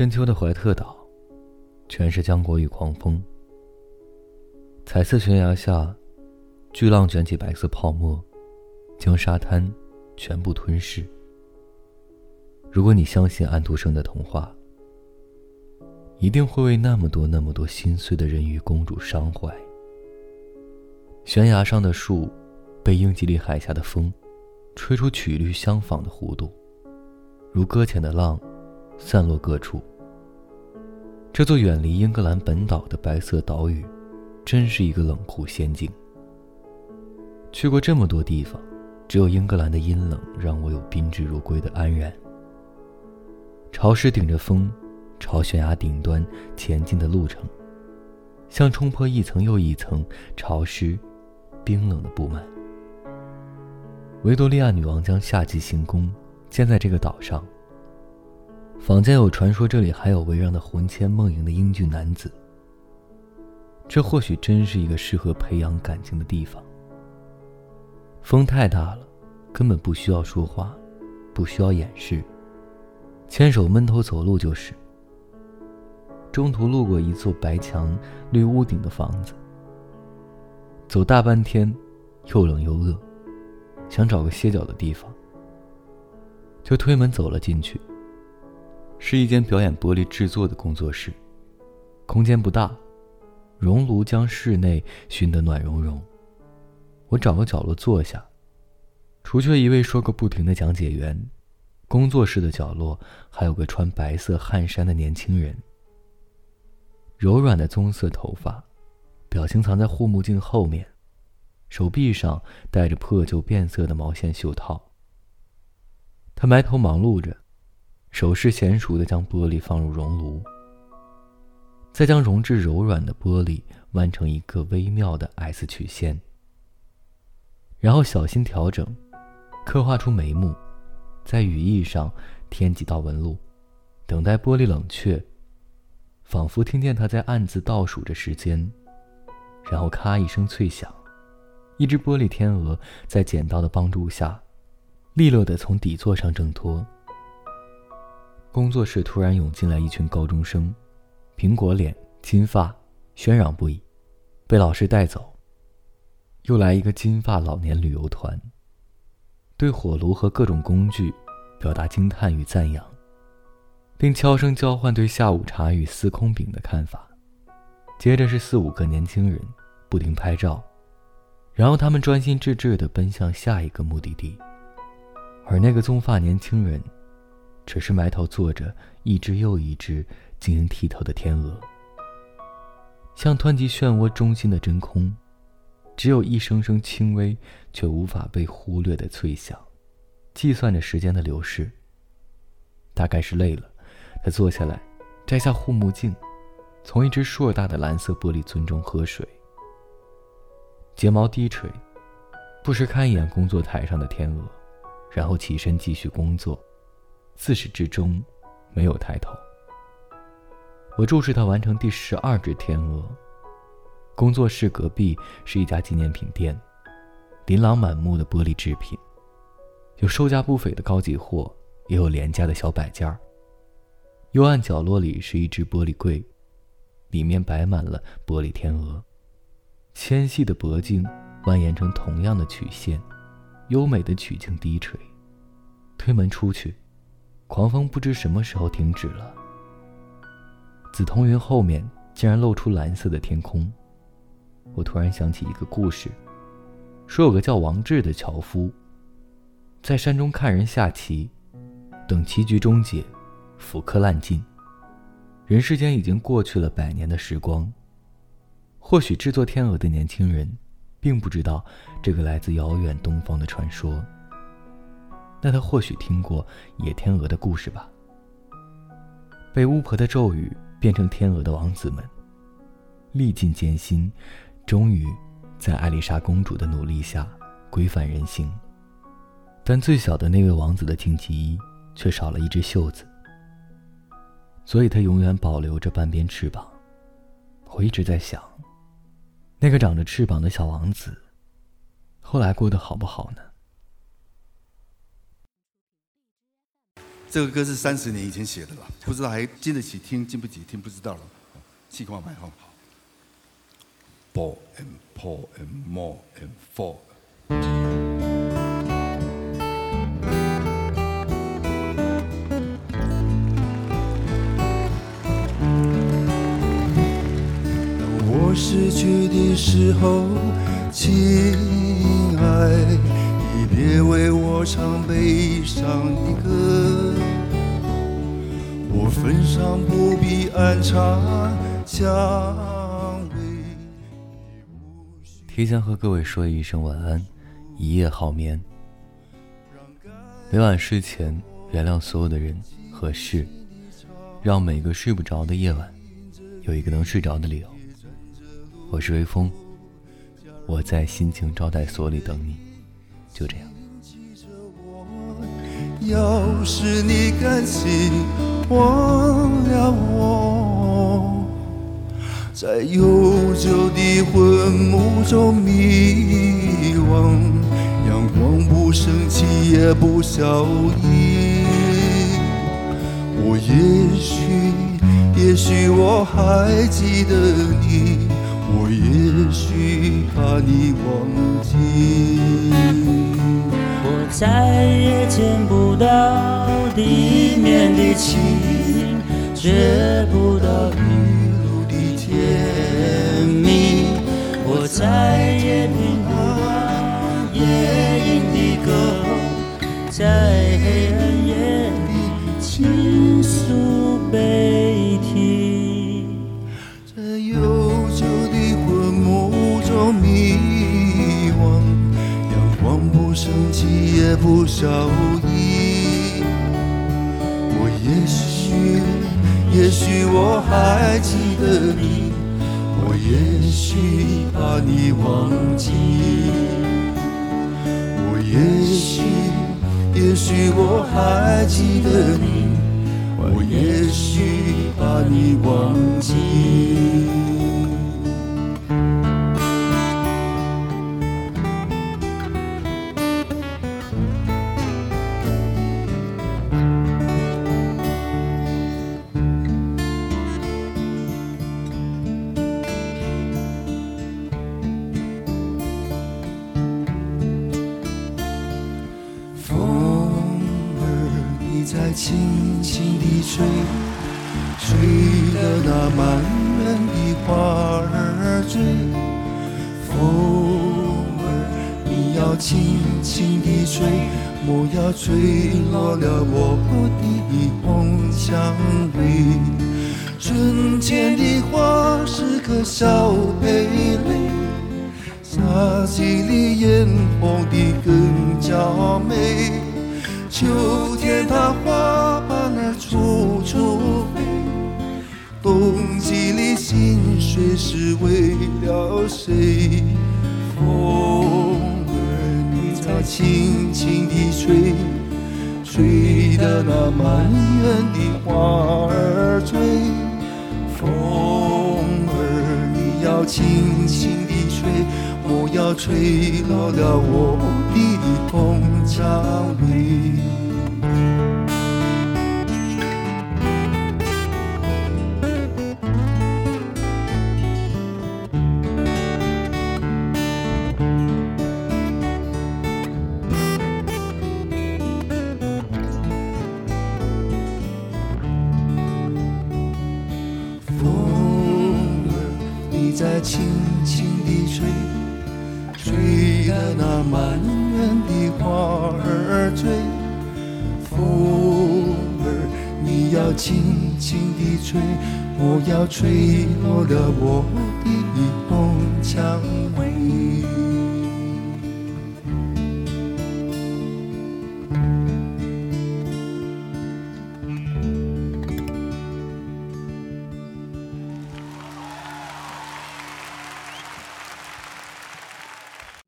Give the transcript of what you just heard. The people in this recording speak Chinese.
深秋的怀特岛，全是浆果与狂风。彩色悬崖下，巨浪卷起白色泡沫，将沙滩全部吞噬。如果你相信安徒生的童话，一定会为那么多那么多心碎的人鱼公主伤怀。悬崖上的树，被英吉利海峡的风，吹出曲率相仿的弧度，如搁浅的浪，散落各处。这座远离英格兰本岛的白色岛屿，真是一个冷酷仙境。去过这么多地方，只有英格兰的阴冷让我有宾至如归的安然。潮湿顶着风。朝悬崖顶端前进的路程，像冲破一层又一层潮湿、冰冷的布幔。维多利亚女王将夏季行宫建在这个岛上。坊间有传说，这里还有围绕的魂牵梦萦的英俊男子。这或许真是一个适合培养感情的地方。风太大了，根本不需要说话，不需要掩饰，牵手闷头走路就是。中途路过一座白墙绿屋顶的房子，走大半天，又冷又饿，想找个歇脚的地方，就推门走了进去。是一间表演玻璃制作的工作室，空间不大，熔炉将室内熏得暖融融。我找个角落坐下，除却一位说个不停的讲解员，工作室的角落还有个穿白色汗衫的年轻人。柔软的棕色头发，表情藏在护目镜后面，手臂上戴着破旧变色的毛线袖套。他埋头忙碌着，手势娴熟地将玻璃放入熔炉，再将熔质柔软的玻璃弯成一个微妙的 S 曲线，然后小心调整，刻画出眉目，在羽翼上添几道纹路，等待玻璃冷却。仿佛听见他在暗自倒数着时间，然后咔一声脆响，一只玻璃天鹅在剪刀的帮助下，利落地从底座上挣脱。工作室突然涌进来一群高中生，苹果脸、金发，喧嚷不已，被老师带走。又来一个金发老年旅游团，对火炉和各种工具表达惊叹与赞扬。并悄声交换对下午茶与司空饼的看法，接着是四五个年轻人不停拍照，然后他们专心致志地奔向下一个目的地，而那个棕发年轻人，只是埋头做着一只又一只晶莹剔透的天鹅，像湍急漩涡中心的真空，只有一声声轻微却无法被忽略的脆响，计算着时间的流逝。大概是累了。他坐下来，摘下护目镜，从一只硕大的蓝色玻璃樽中喝水。睫毛低垂，不时看一眼工作台上的天鹅，然后起身继续工作，自始至终没有抬头。我注视他完成第十二只天鹅。工作室隔壁是一家纪念品店，琳琅满目的玻璃制品，有售价不菲的高级货，也有廉价的小摆件儿。幽暗角落里是一只玻璃柜，里面摆满了玻璃天鹅，纤细的脖颈蜿蜒成同样的曲线，优美的曲颈低垂。推门出去，狂风不知什么时候停止了。紫彤云后面竟然露出蓝色的天空。我突然想起一个故事，说有个叫王志的樵夫，在山中看人下棋，等棋局终结。腐刻烂尽，人世间已经过去了百年的时光。或许制作天鹅的年轻人，并不知道这个来自遥远东方的传说。那他或许听过野天鹅的故事吧？被巫婆的咒语变成天鹅的王子们，历尽艰辛，终于在艾丽莎公主的努力下规范人形。但最小的那位王子的荆棘衣却少了一只袖子。所以，他永远保留着半边翅膀。我一直在想，那个长着翅膀的小王子，后来过得好不好呢？这个歌是三十年以前写的了，不知道还经得起听，经不起听，不知道了。气况蛮好。Ball and pull and more and fall。当我失去的时候，亲爱，你别为我唱悲伤的歌。我坟上不必安插香。提前和各位说一声晚安，一夜好眠。每晚睡前，原谅所有的人和事，让每个睡不着的夜晚，有一个能睡着的理由。我是微风，我在心情招待所里等你。就这样。要是你甘心忘了我。在悠久的昏幕中迷惘，阳光不升起也不消翳。我也许，也许我还记得你，我也许怕你忘记。我再也见不到地面的晴，觉不到雨。天明，我再也听不到夜莺的歌，在黑暗夜里倾诉不生气也不消翳。我也许，也许我还记得你。我也许怕你忘记，我也许，也许我还记得你，我也许怕你忘记。在轻轻地吹，吹得那满园的花儿醉。风儿，你要轻轻地吹，莫要吹落了我的红蔷薇。春天的花是个小蓓蕾，夏季里艳红的更加美。秋天，它花瓣儿处处飞；冬季里，心碎是为了谁？风儿，你在轻轻地吹，吹得那满园的花儿醉。风儿，你要轻轻地吹，莫要吹落了我的红蔷薇。在轻轻地吹，吹得那满园的花。轻轻地吹，不要吹落了我的。